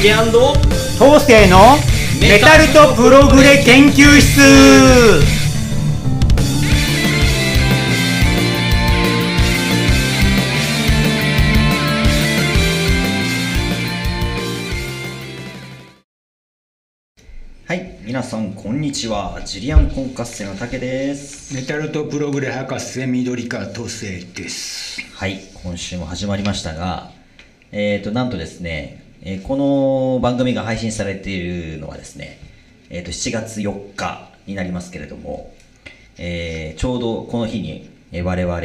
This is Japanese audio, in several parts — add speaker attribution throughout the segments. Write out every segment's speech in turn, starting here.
Speaker 1: 竹
Speaker 2: 東西のメタルとプログレ研究室
Speaker 3: はい、皆さんこんにちは。ジュリアンコンカッセの竹です。
Speaker 4: メタルとプログレ博士緑川東生です。
Speaker 3: はい、今週も始まりましたが、えっ、と、なんとですね、えーこの番組が配信されているのはですね、えっ、と、7月4日になりますけれども、えーちょうどこの日に、えー我々、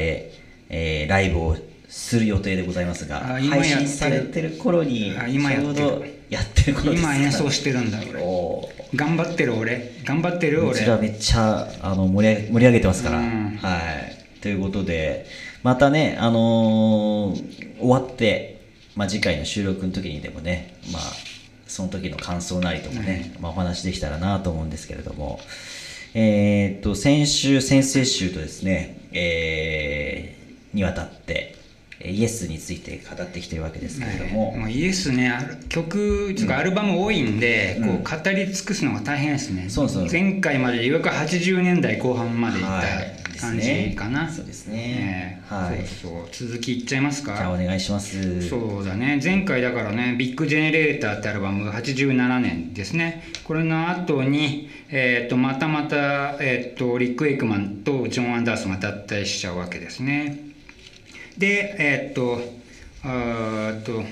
Speaker 3: えーライブをする予定でございますが、配信されてる頃に、
Speaker 4: あ今やってる
Speaker 3: ちょうどやってる頃です
Speaker 4: 今演奏してるんだ俺。頑張ってる俺。頑張ってる
Speaker 3: こ
Speaker 4: 俺。
Speaker 3: ちらめっちゃあの盛り上げ盛り上げてますから、
Speaker 4: うん
Speaker 3: はい。ということで、またね、あのー終わって、まあ、次回の収録の時にでもね、まあ、その時の感想なりとかね、まあ、お話できたらなと思うんですけれども、えーっと、先週、先々週とですね、えーにわたって、えーイエスについて語ってきてるわけですけれども、
Speaker 4: もうイエスねある曲とかアルバム多いんで、
Speaker 3: うん。
Speaker 4: こう語り尽くすのが大変ですね、
Speaker 3: そうそう
Speaker 4: 前回までいわく80年代後半までいっ
Speaker 3: はい。
Speaker 4: た感じかな、
Speaker 3: そうですね。
Speaker 4: ええ。
Speaker 3: はい。
Speaker 4: そうそう。続きいっちゃいます
Speaker 3: じゃあお
Speaker 4: か
Speaker 3: 願いします。
Speaker 4: そうだね。前回だからね「ビッグジェネレーター」ってアルバムが87年ですね。これの後に、えー、とまたまた、えー、とリック・エイクマンとジョン・アンダーソンが脱退しちゃうわけですね。でえっ、とあと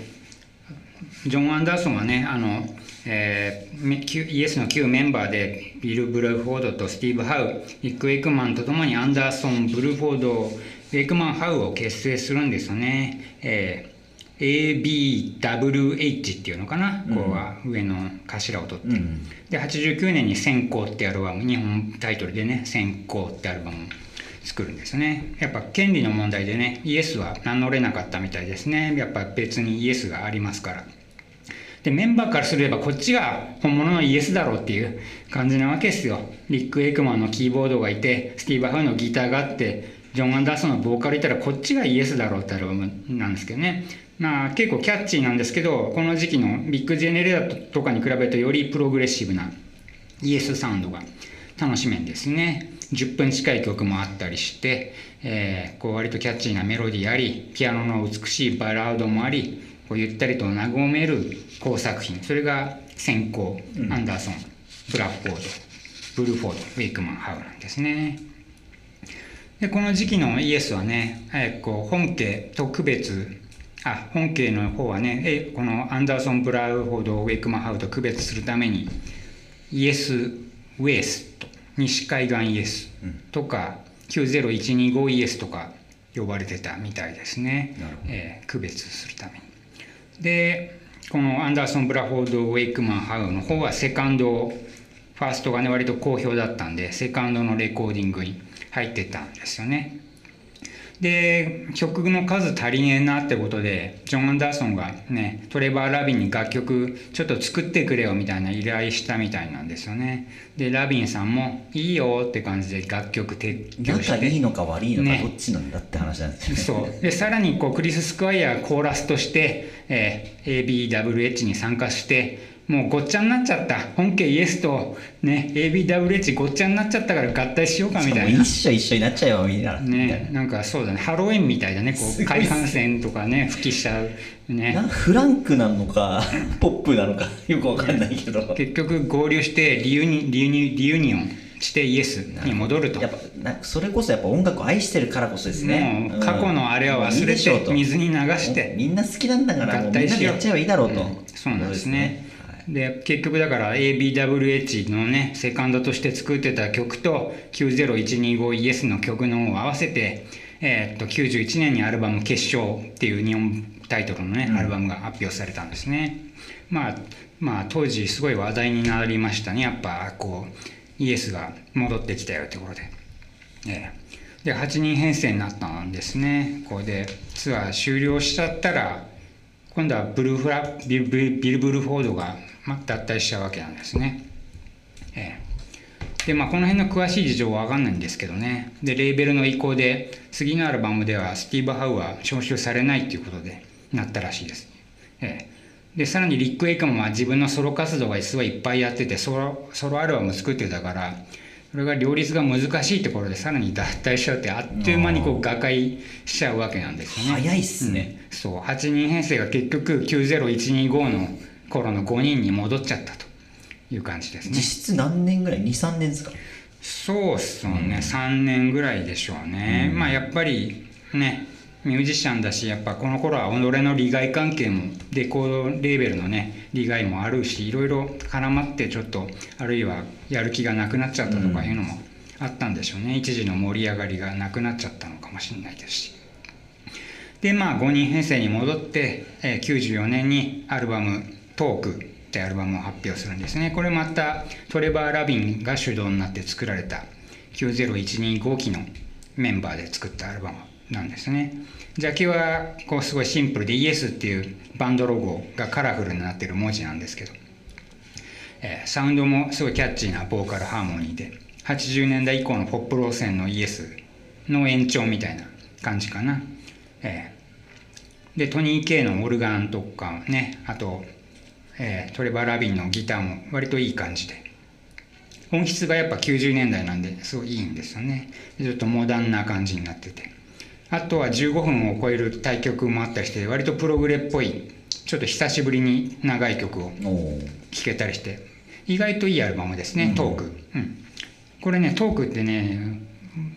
Speaker 4: ジョン・アンダーソンはねあの、えーエスの旧メンバーでビル・ブルフォードとスティーブ・ハウリック・エイクマンとともにアンダーソンブルフォードエイクマン・ハウを結成するんですよね、えー ABWH っていうのかな、こうは上の頭を取って、
Speaker 3: うん。
Speaker 4: で89年に「先行」ってアルバム日本タイトルでね「先行」ってアルバムを作るんですね。やっぱ権利の問題でねイエスは名乗れなかったみたいですね。やっぱ別にイエスがありますからでメンバーからすればこっちが本物のイエスだろうっていう感じなわけですよ。リック・エイクマンのキーボードがいてスティーブ・ハウのギターがあってジョン・アンダーソンのボーカルいたらこっちがイエスだろうってアルバムなんですけどね。まあ結構キャッチーなんですけどこの時期のビッグ・ジェネレーターとかに比べるとよりプログレッシブなイエスサウンドが楽しめんですね。10分近い曲もあったりして、えーこう割とキャッチーなメロディーありピアノの美しいバラードもありこうゆったりと和める好作品。それが先行、アンダーソンブラッフォードブルーフォードウェイクマンハウなんですね。でこの時期のイエスはね、えーこう本家特別あ本家の方はねえこのアンダーソン・ブラウフォードウェイクマンハウと区別するためにイエス・ウェスト西海岸イエスとか、90125イエスとか呼ばれてたみたいですね。えー区別するためにでこのアンダーソン・ブラフォード・ウェイクマン・ハウの方はセカンドファーストがね割と好評だったんでセカンドのレコーディングに入ってたんですよね。で曲の数足りねえなってことでジョン・アンダーソンがねトレバー・ラビンに楽曲ちょっと作ってくれよみたいな依頼したみたいなんですよね。でラビンさんも「いいよ」って感じで楽曲提供して。
Speaker 3: 仲いいのか悪いのか
Speaker 4: ね。
Speaker 3: どっちなんだって話なんですよね。
Speaker 4: そう。でさらにこうクリス・スクワイヤーコーラスとして、えー ABWH に参加してもうごっちゃになっちゃった。本家イエスと、ね、ABWH ごっちゃになっちゃったから合体しようかみたいな。
Speaker 3: 一緒一緒になっちゃうよみたいな。
Speaker 4: ねなんかそうだね。ハロウィンみたいだね。こう海岸線とかね吹きしちゃうね。
Speaker 3: なフランクなのか ポップなのかよくわかんないけど。
Speaker 4: 結局合流してリユニリユニリユニオンしてイエスに戻ると。
Speaker 3: やっぱなそれこそやっぱ音楽を愛してるからこそですね。
Speaker 4: もう過去のあれは忘れて水に流して
Speaker 3: みんな好きなんだから
Speaker 4: 合体しよう
Speaker 3: なでやっちゃえばいいだろうと。
Speaker 4: うん。そうなんですね。
Speaker 3: はい
Speaker 4: で結局だから ABWH のねセカンドとして作ってた曲と90125イエスの曲のを合わせて、えーっと91年にアルバム「結晶」っていう日本タイトルのね、アルバムが発表されたんですね。まあまあ当時すごい話題になりましたね。やっぱこうイエスが戻ってきたよってことで。ええ。で8人編成になったんですね。これでツアー終了しちゃったら今度はブルーフラビル・ブルフォードがま脱退しちゃうわけなんですね。ええ。でまあこの辺の詳しい事情は分かんないんですけどね。でレーベルの意向で次のアルバムではスティーブ・ハウは招集されないっていうことでなったらしいです。ええ。でさらにリック・エイクマンは自分のソロ活動がすごいいっぱいやっててソロソロアルバム作ってたからそれが両立が難しいところでさらに脱退しちゃうってあっという間にこう瓦解しちゃうわけなんですよね。
Speaker 3: 早いっすね、
Speaker 4: うん。そう。8人編成が結局90125の頃の5人に戻っちゃったという感じですね。
Speaker 3: 実。質何年ぐらい？23年ですか？
Speaker 4: そうっすよね、3年ぐらいでしょうね、まあやっぱりねミュージシャンだしやっぱこの頃は己の利害関係もレコードレーベルのね利害もあるしいろいろ絡まってちょっとあるいはやる気がなくなっちゃったとかいうのもあったんでしょうね、一時の盛り上がりがなくなっちゃったのかもしれないですし。でまあ5人編成に戻って、えー94年にアルバム「トーク」ってアルバムを発表するんですね。これまたトレバー・ラビンが主導になって作られた90125期のメンバーで作ったアルバムなんですね。ジャケはこうすごいシンプルでイエスっていうバンドロゴがカラフルになってる文字なんですけど、えーサウンドもすごいキャッチーなボーカルハーモニーで80年代以降のポップ路線のイエスの延長みたいな感じかな、えーでトニー・ケイのオルガンとかねあと、えートレバー・ラビンのギターも割といい感じで。音質がやっぱ90年代なんですごいいいんですよね。でちょっとモダンな感じになってて。あとは15分を超える対曲もあったりして割とプログレっぽいちょっと久しぶりに長い曲を聴けたりして。意外といいアルバムですね、トーク、うん、これねトークってね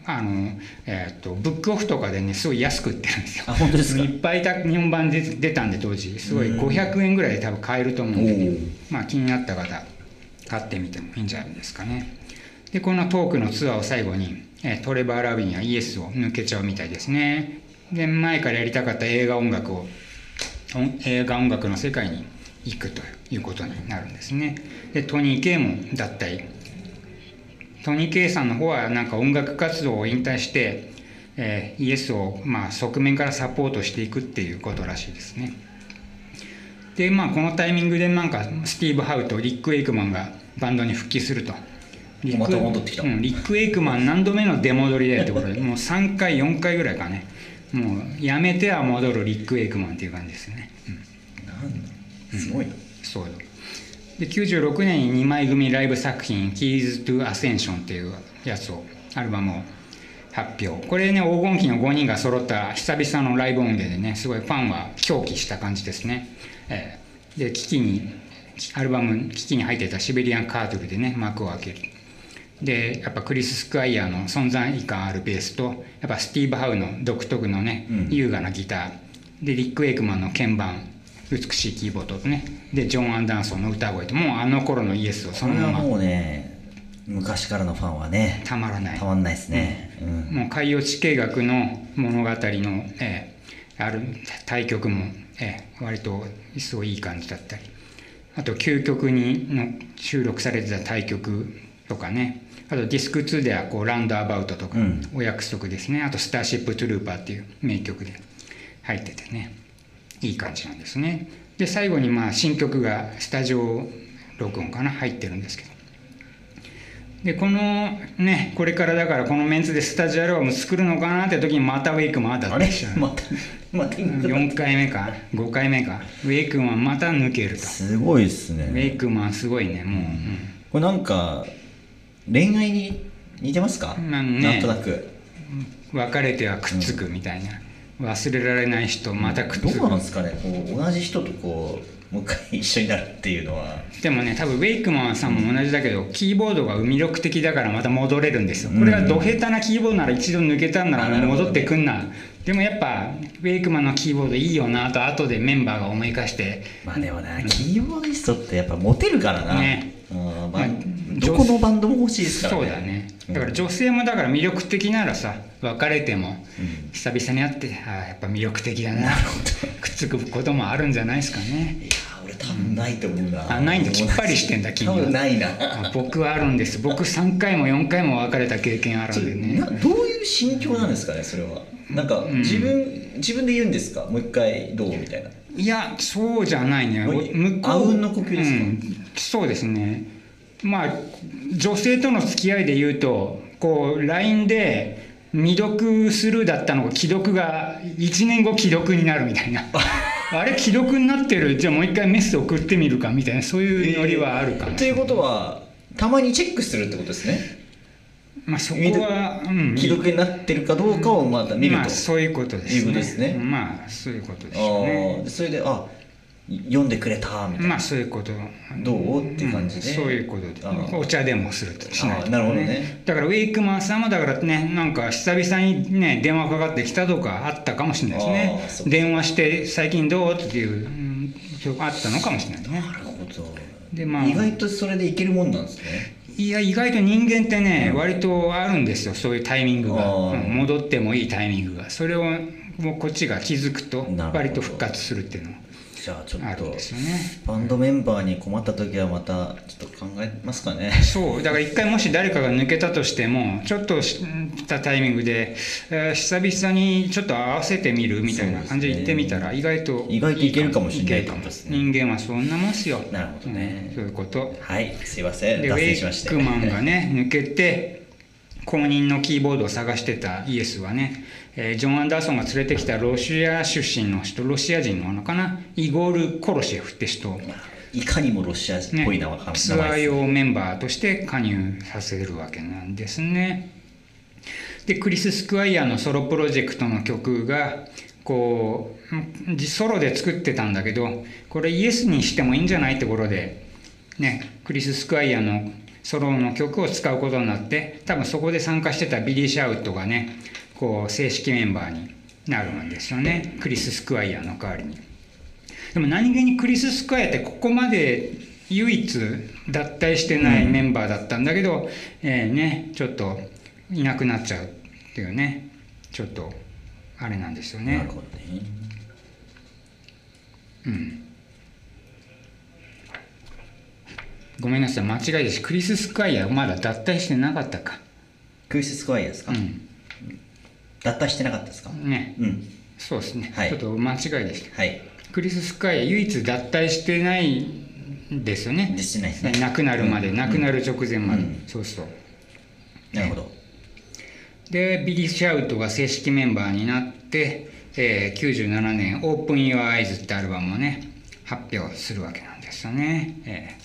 Speaker 4: あの、えーっとブックオフとかでねすごい安く売ってるんですよ。
Speaker 3: あ本当ですか？
Speaker 4: いっぱいた日本版で出たんで当時。すごい500円ぐらいで多分買えると思うんで、ねまあ気になった方買ってみてもいいんじゃないですかね。でこのトークのツアーを最後に、えートレバー・ラビンやイエスを抜けちゃうみたいですね。で前からやりたかった映画音楽を音映画音楽の世界に行くということになるんですね。でトニー・ケイも脱退トニー・ケイさんの方はなんか音楽活動を引退して、えーイエスをまあ側面からサポートしていくっていうことらしいですね。でまあこのタイミングでなんかスティーブ・ハウとリック・エイクマンがバンドに復帰すると。リック
Speaker 3: また戻ってきた。
Speaker 4: うん、リック・エイクマン何度目の出戻りだよってことで もう3回4回ぐらいかね。もうやめては戻るリック・エイクマンっていう感じですよね、うん。
Speaker 3: なんだ。すごいな、
Speaker 4: そうで96年に2枚組ライブ作品「Keys to Ascension」っていうやつをアルバムを発表。これね黄金期の5人が揃った久々のライブ音源でねすごいファンは狂気した感じですね、えーで機器にアルバム機器に入ってたシベリアンカートルでね幕を開ける。でやっぱクリス・スクワイヤーの存在感あるベースとやっぱスティーブ・ハウの独特のね、
Speaker 3: うん。
Speaker 4: 優雅なギター。でリック・エイクマンの鍵盤美しいキーボードとね。でジョン・アンダーソンの歌声ともうあの頃のイエスをそのまま。
Speaker 3: もうね昔からのファンはね
Speaker 4: たまらない。
Speaker 3: たまんないですね、うん。
Speaker 4: もう海洋地形学の物語の、えーある対局も、えー割とすごいいい感じだったり。あと究極にの収録されてた対局とかね。あとディスク2ではこうランドアバウトとか、
Speaker 3: うん。
Speaker 4: お約束ですね。あとスターシップトゥルーパーっていう名曲で入っててねいい感じなんですね。で最後にまあ新曲がスタジオ録音かな入ってるんですけど。でこのねこれからだからこのメンツでスタジオアルバム作るのかなって時にまたウェイクマン当た
Speaker 3: あれ
Speaker 4: ってきちゃう
Speaker 3: またまた
Speaker 4: 4回目か？5回目か？ウェイクマンまた抜けると。
Speaker 3: すごいっす
Speaker 4: ウェ
Speaker 3: ね
Speaker 4: イクマンすごいねもう、
Speaker 3: これなんか恋愛に似てますか、
Speaker 4: まあね
Speaker 3: なんとなく。
Speaker 4: うん。別れてはくっつくみたいな、忘れられない人またくっつく
Speaker 3: どうなんですかね。こう同じ人とこうもう一回一緒になるっていうのは。
Speaker 4: でもね多分ウェイクマンさんも同じだけど、キーボードが魅力的だからまた戻れるんですよ。これはド下手なキーボードなら一度抜けたんなら戻ってくんな。でもやっぱウェイクマンのキーボードいいよなと後でメンバーが思い返して。
Speaker 3: まあでもな、キーボーディストってやっぱモテるからな、
Speaker 4: ね
Speaker 3: うんまあ
Speaker 4: まあ
Speaker 3: どこのバンドも欲しいですからね。
Speaker 4: そうだね。だから女性もだから魅力的ならさ別れても
Speaker 3: うん。
Speaker 4: 久々に会ってああやっぱ魅力的だなくっつくこともあるんじゃないですかね。
Speaker 3: いや俺多分ないと思うな、
Speaker 4: あないんだ。きっぱりしてんだ君は。
Speaker 3: 多分ないな。
Speaker 4: あ僕はあるんです。僕3回も4回も別れた経験あるんでね。
Speaker 3: などういう心境なんですかねそれは。なんか
Speaker 4: ん。
Speaker 3: 自分、自分で言うんですか？もう一回どう？みたいな。い
Speaker 4: やそうじゃないね。
Speaker 3: おいあうんの呼吸ですか？
Speaker 4: うんそうですね。まあ女性との付き合いで言うとこう LINE で未読スルーだったのが既読が1年後既読になるみたいな。あれ既読になってる？じゃあもう一回メス送ってみるかみたいなそういうノリはあるかも
Speaker 3: ということはたまにチェックするってことですね。
Speaker 4: まあそこは、うん、
Speaker 3: 既読になってるかどうかをまた見ると、
Speaker 4: まあそういうことですね。
Speaker 3: ですね。
Speaker 4: まあそういうことで
Speaker 3: あ
Speaker 4: しょうね
Speaker 3: ーそれであ読んでくれたみたいな、
Speaker 4: まあそういうこと。
Speaker 3: どう？って感じで。
Speaker 4: うんそういうことで。お茶でもするとしないと。
Speaker 3: あーなるほどね。
Speaker 4: だからウェイクマンさんもだからねなんか久々にね電話かかってきたとかあったかもしれないですね。電話して最近どう？っていう、うん、あったのかもしれないね。
Speaker 3: なるほど。
Speaker 4: でまあ。
Speaker 3: 意外とそれでいけるもんなんですね。
Speaker 4: いや意外と人間ってね、割とあるんですよそういうタイミングが、うん戻ってもいいタイミングが。それをもうこっちが気づくと割と復活するっていうの
Speaker 3: じゃあちょっと
Speaker 4: ね。
Speaker 3: バンドメンバーに困った時はまたちょっと考えますかね。
Speaker 4: そう。だから一回もし誰かが抜けたとしてもちょっとしたタイミングで、えー久々にちょっと合わせてみるみたいな感じで言ってみたら意外と
Speaker 3: 意外といけるかもしれないね。
Speaker 4: 人間はそんなもんっすよ。
Speaker 3: なるほどね。
Speaker 4: うんそういうこと。
Speaker 3: はいすいません。
Speaker 4: でウェ
Speaker 3: 脱線しまして。
Speaker 4: イクマンがね抜けて公認のキーボードを探してたイエスはね、えージョン・アンダーソンが連れてきたロシア出身の人ロシア人ののかな？イゴール・コロシェフって人。
Speaker 3: いかにもロシア人っぽい名前
Speaker 4: ね、ツアー用メンバーとして加入させるわけなんですね。でクリス・スクワイヤーのソロプロジェクトの曲がこうソロで作ってたんだけどこれイエスにしてもいいんじゃないってことで、ね、クリス・スクワイヤーのソロの曲を使うことになって多分そこで参加してたビリー・シャーウッドがねこう正式メンバーになるんですよね。クリス・スクワイヤーの代わりに。でも何気にクリス・スクワイヤーってここまで唯一脱退してないメンバーだったんだけど、えーねちょっといなくなっちゃうっていうね。ちょっとあれなんですよね。
Speaker 3: なるほどね。
Speaker 4: うん。ごめんなさい。間違いです。クリス・スクワイヤーまだ脱退してなかったか。
Speaker 3: クリス・スクワイヤーですか、
Speaker 4: うん
Speaker 3: 脱退してなかったですか？
Speaker 4: ね。
Speaker 3: うん。
Speaker 4: そうですね、
Speaker 3: はい。
Speaker 4: ちょっと間違いでした
Speaker 3: はい。
Speaker 4: クリス・スクワイ唯一脱退してないんですよね。
Speaker 3: でしてないですね。
Speaker 4: 亡くなるまで、
Speaker 3: うん。
Speaker 4: 亡くなる直前まで、
Speaker 3: うん。
Speaker 4: そうそう。
Speaker 3: なるほど。
Speaker 4: でビリー・シャーウッドが正式メンバーになって、えー97年「Open Your Eyes」ってアルバムをね発表するわけなんですよね、えー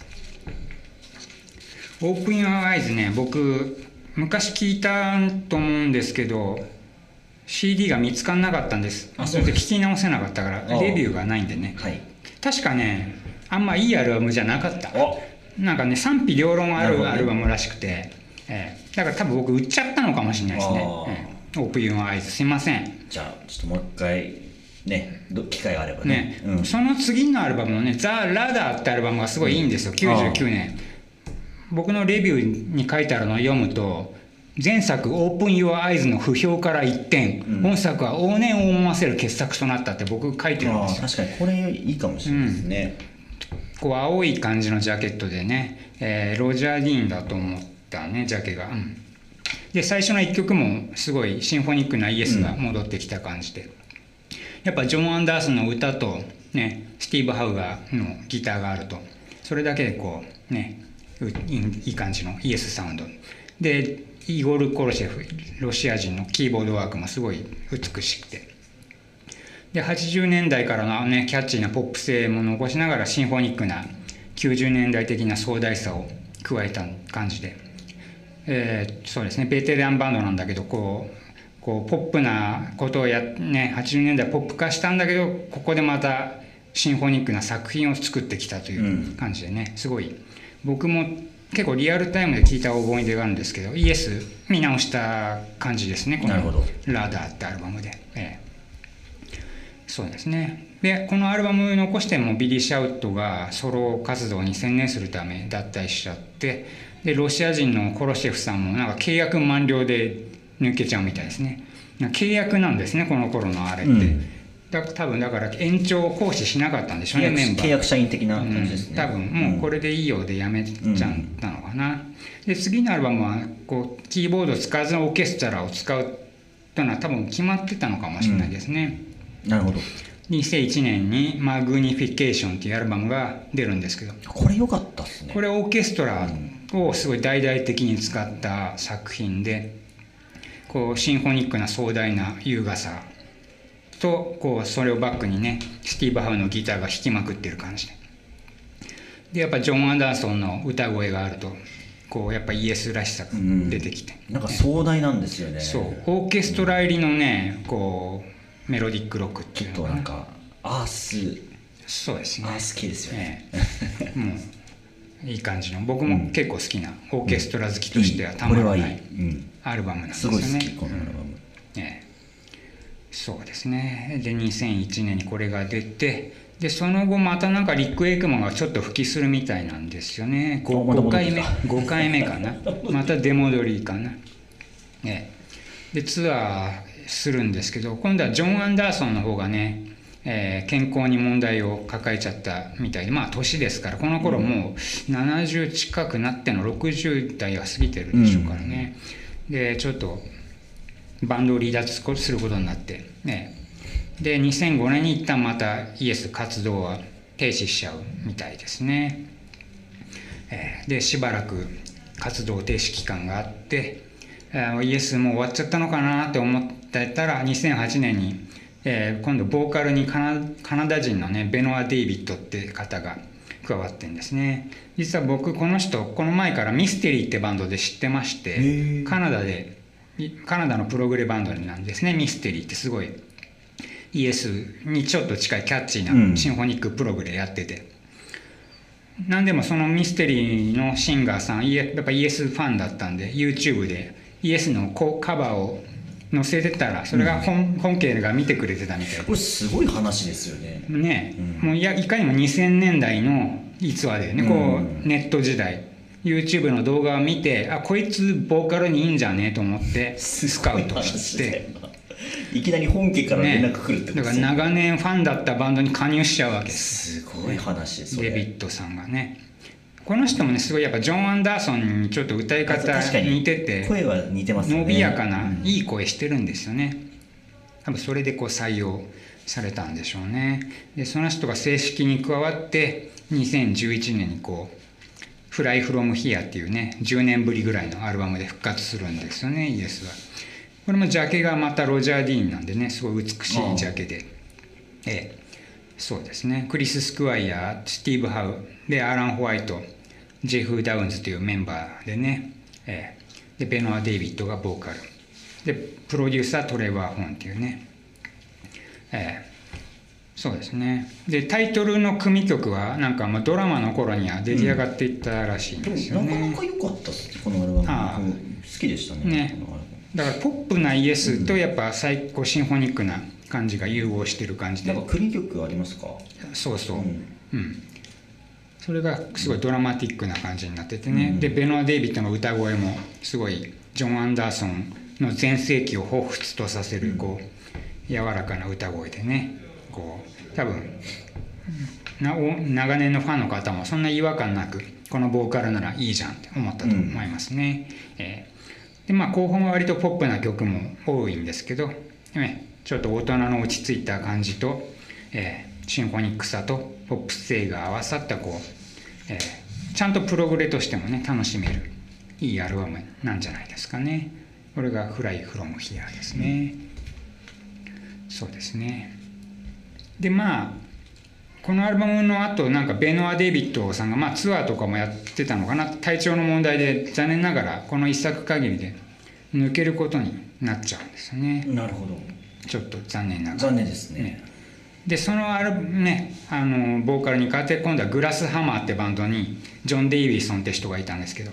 Speaker 4: Open Your Eyes ね僕昔聞いたと思うんですけど CD が見つからなかったんです。
Speaker 3: あ
Speaker 4: それで聞き直せなかったからレビューがないんでね。
Speaker 3: はい。
Speaker 4: 確かねあんまいいアルバムじゃなかった。
Speaker 3: お。
Speaker 4: なんかね賛否両論あるアルバムらしくて、ええ。だから多分僕売っちゃったのかもしれないですね。ええ。オープンユーアイズすいません。
Speaker 3: じゃあちょっともう一回ねど機会があればね。
Speaker 4: ね、
Speaker 3: うん、
Speaker 4: その次のアルバムのね「ザ・ラダー」ってアルバムがすごいいいんですよ、99年。僕のレビューに書いてあるのを読むと前作「オープン・ユア・アイズ」の不評から一転、
Speaker 3: うん。
Speaker 4: 本作は往年を思わせる傑作となったって僕書いてるん
Speaker 3: あ
Speaker 4: ですよ。
Speaker 3: あ確かにこれいいかもしれないですね、
Speaker 4: こう青い感じのジャケットでね、えーロジャー・ディーンだと思ったねジャケが、うん。で最初の1曲もすごいシンフォニックなイエスが戻ってきた感じで、やっぱジョン・アンダーソンの歌とねスティーブ・ハウガーのギターがあると。それだけでこうねいい感じのイエスサウンド。でイゴル・コロシェフロシア人のキーボードワークもすごい美しくて。で80年代からのねキャッチーなポップ性も残しながらシンフォニックな90年代的な壮大さを加えた感じで、えーそうですねベテランバンドなんだけどこうこうポップなことをやね80年代ポップ化したんだけどここでまたシンフォニックな作品を作ってきたという感じでね、すごい。僕も結構リアルタイムで聞いた思い出があるんですけどイエス見直した感じですねこの
Speaker 3: なるほど「
Speaker 4: ラダー」ってアルバムで、ええ。そうですね。でこのアルバム残してもビリー・シャーウッドがソロ活動に専念するため脱退しちゃってでロシア人のコロシェフさんもなんか契約満了で抜けちゃうみたいですね。契約なんですねこの頃のあれって、
Speaker 3: うん
Speaker 4: だ多分だから延長を行使しなかったんでしょうねメンバー。
Speaker 3: 契約社員的な感じですね、
Speaker 4: うん、多分もうこれでいいようでやめちゃったのかな、で次のアルバムはこうキーボードを使わずにオーケストラを使うというのは多分決まってたのかもしれないですね、
Speaker 3: なるほど。
Speaker 4: 2001年に「Magnification」っていうアルバムが出るんですけど。
Speaker 3: これ良かったっすね。
Speaker 4: これオーケストラをすごい大々的に使った作品でこうシンフォニックな壮大な優雅さとこうそれをバックにねスティーブ・ハウのギターが弾きまくってる感じで。でやっぱジョン・アンダーソンの歌声があるとこうやっぱイエスらしさが出てきて、
Speaker 3: なんか壮大なんですよね。
Speaker 4: そう。オーケストラ入りのねこうメロディックロックっていうのかなん
Speaker 3: かアース。
Speaker 4: そうですね。
Speaker 3: アース系ですよね、
Speaker 4: ええ。もういい感じの。僕も結構好きなオーケストラ好きとしてはたまらない
Speaker 3: うん、
Speaker 4: アルバムなんです
Speaker 3: すごい
Speaker 4: よね
Speaker 3: 好きこのアルバム、
Speaker 4: ええそうですね。で2001年にこれが出てでその後またなんかリック・エイクマンがちょっと復帰するみたいなんですよね。5,
Speaker 3: あまた戻って
Speaker 4: 回目
Speaker 3: きた
Speaker 4: 5回目かな。また出戻りかな、ええ。でツアーするんですけど今度はジョン・アンダーソンの方がね、えー健康に問題を抱えちゃったみたいでまあ年ですからこの頃もう70近くなっての60代は過ぎてるでしょうからね、でちょっとバンドを離脱することになって、ね、で2005年に一旦またイエス活動は停止しちゃうみたいですね、えーでしばらく活動停止期間があって、えーイエスもう終わっちゃったのかなって思ってたら2008年に、えー今度ボーカルにカナカナダ人のねベノア・デイビッドって方が加わってんですね。実は僕この人この前からミステリーってバンドで知ってまし
Speaker 3: へ
Speaker 4: て
Speaker 3: ー。
Speaker 4: カナダでいカナダのプログレバンドなんですね。ミステリーってすごい。イエスにちょっと近いキャッチー
Speaker 3: うん。
Speaker 4: なシンフォニックプログレやってて、なんでもそのミステリーのシンガーさんやっぱイエスファンだったんで YouTube でイエスのカバーを載せてたらそれが本,、本家が見てくれてたみたい
Speaker 3: これすごい話ですよね。
Speaker 4: でね、
Speaker 3: うん。
Speaker 4: もういやいかにも2000年代の逸話でね、こ
Speaker 3: うん。
Speaker 4: うネット時代 YouTube の動画を見てあこいつボーカルにいいんじゃねえと思ってスカウトして。
Speaker 3: いきなり本家から連絡来るってこと
Speaker 4: だから長年ファンだったバンドに加入しちゃうわけです。
Speaker 3: すごい話それ。
Speaker 4: デビッドさんがね。この人もねすごいやっぱジョン・アンダーソンにちょっと歌い方似てて
Speaker 3: 声は似てますよね。
Speaker 4: 伸びやかな、
Speaker 3: うん。
Speaker 4: いい声してるんですよね。多分それでこう採用されたんでしょうね。でその人が正式に加わって2011年にこう「フライ・フロム・ヒア」っていうね10年ぶりぐらいのアルバムで復活するんですよねイエスは。これもジャケがまたロジャー・ディーンなんでねすごい美しいジャケで。ええそうですね。クリス・スクワイヤースティーブ・ハウでアラン・ホワイトジェフ・ダウンズというメンバーでね、ええ。でベノア・デイビッドがボーカル。でプロデューサートレバー・ホーンっていうね、ええ。そうですね。でタイトルの組曲はなんかまあドラマの頃には出来上がっていったらしいん
Speaker 3: で
Speaker 4: すよね、
Speaker 3: なかなか良かったっすこのアルバム。
Speaker 4: ああ。
Speaker 3: 僕好きでしたね。
Speaker 4: ね。だからポップなイエスとやっぱ最高シンフォニックな感じが融合してる感じで。
Speaker 3: なんか組曲ありますか？
Speaker 4: そうそう、
Speaker 3: うん。
Speaker 4: うん、それがすごいドラマティックな感じになっててね、
Speaker 3: うん。
Speaker 4: でベノア・デイビッドの歌声もすごいジョン・アンダーソンの全盛期を彷彿とさせるこう柔らかな歌声でねこう多分長年のファンの方もそんな違和感なくこのボーカルならいいじゃんって思ったと思いますね。えー。でまあ後半は割とポップな曲も多いんですけど、ね、ちょっと大人の落ち着いた感じと、えーシンフォニックさとポップ性が合わさったこう、えーちゃんとプログレとしてもね楽しめるいいアルバムなんじゃないですかね。これが「フライ・フロム・ヒア」ですね、そうですねでまあこのアルバムの後なんかベノア・デイビッドさんが、まあ、ツアーとかもやってたのかな。体調の問題で残念ながらこの一作限りで抜けることになっちゃうんですよね。
Speaker 3: なるほど。
Speaker 4: ちょっと残念ながら。
Speaker 3: 残念ですね。
Speaker 4: でそのアルバムねあのボーカルに変わって今度はグラスハマーってバンドにジョン・デイビソンって人がいたんですけど。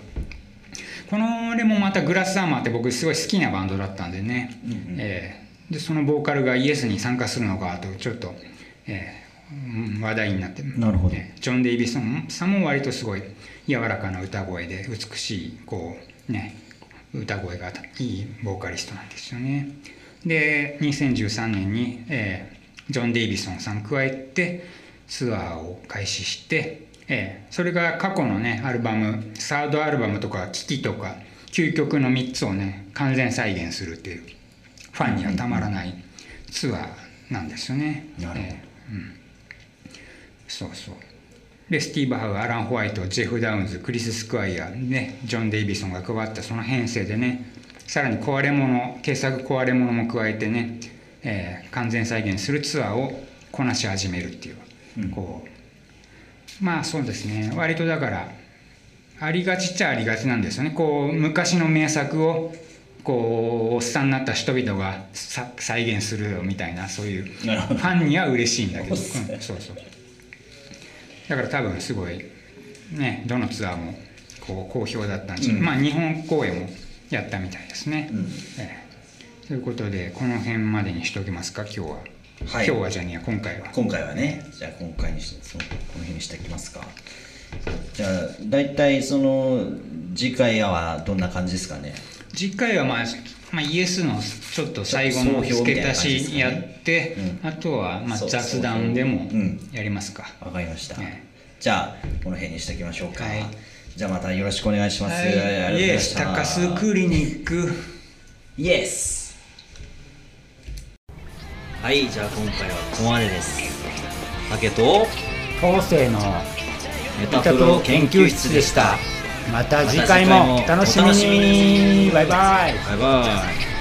Speaker 4: このれもまたグラスハマーって僕すごい好きなバンドだったんでね、
Speaker 3: うんうん。
Speaker 4: えーでそのボーカルがイエスに参加するのかとちょっと、えーうん話題になって
Speaker 3: なるほど。
Speaker 4: えージョン・デイビソンさんも割とすごい柔らかな歌声で美しいこうね歌声がいいボーカリストなんですよね。で2013年に、えージョン・デイビソンさん加えてツアーを開始して、えーそれが過去のねアルバムサードアルバムとか「危機」とか究極の3つをね完全再現するっていうファンにはたまらないツアーなんですよね。
Speaker 3: なるほど。
Speaker 4: えーうん。そうそう。でスティーブ・ハウアラン・ホワイトジェフ・ダウンズクリス・スクワイヤー、ね、ジョン・デイビソンが加わったその編成でねさらに壊れ物傑作壊れ物も加えてね、ええー完全再現するツアーをこなし始めるっていう、
Speaker 3: うん。
Speaker 4: こうまあそうですね。割とだからありがちっちゃありがちなんですよね。こう昔の名作をこうおっさんになった人々がさ再現するよみたいなそういうファンには嬉しいんだけど、うんそうそう。だから多分すごいねどのツアーもこう好評だったんですけど、
Speaker 3: うん。
Speaker 4: まあ日本公演もやったみたいですね、
Speaker 3: うん。
Speaker 4: ええ。ということでこの辺までにしておきますか今日は、
Speaker 3: はい。
Speaker 4: 今日はじゃねえや今回は。
Speaker 3: 今回はねじゃあ今回にしそうこの辺にしておきますか。じゃあ大体その次回はどんな感じですかね？
Speaker 4: 次回はまあ、まあ、イエスのちょっと最後の付け足しやって、
Speaker 3: うん。
Speaker 4: あとはまあ雑談でも
Speaker 3: うん。
Speaker 4: やりますか、
Speaker 3: わかりました、
Speaker 4: ね
Speaker 3: じゃあこの辺にしておきましょうか、
Speaker 4: はい。
Speaker 3: じゃあまたよろしくお願いします、
Speaker 4: はい、
Speaker 3: ありがとうございました。
Speaker 4: 高須クリニック。
Speaker 3: イエス。はいじゃあ今回はここまでです。竹と
Speaker 2: 当世の
Speaker 3: メ
Speaker 2: メタプロ研究室でしたまた次回もお楽しみに。バイバイ。
Speaker 3: バイバイ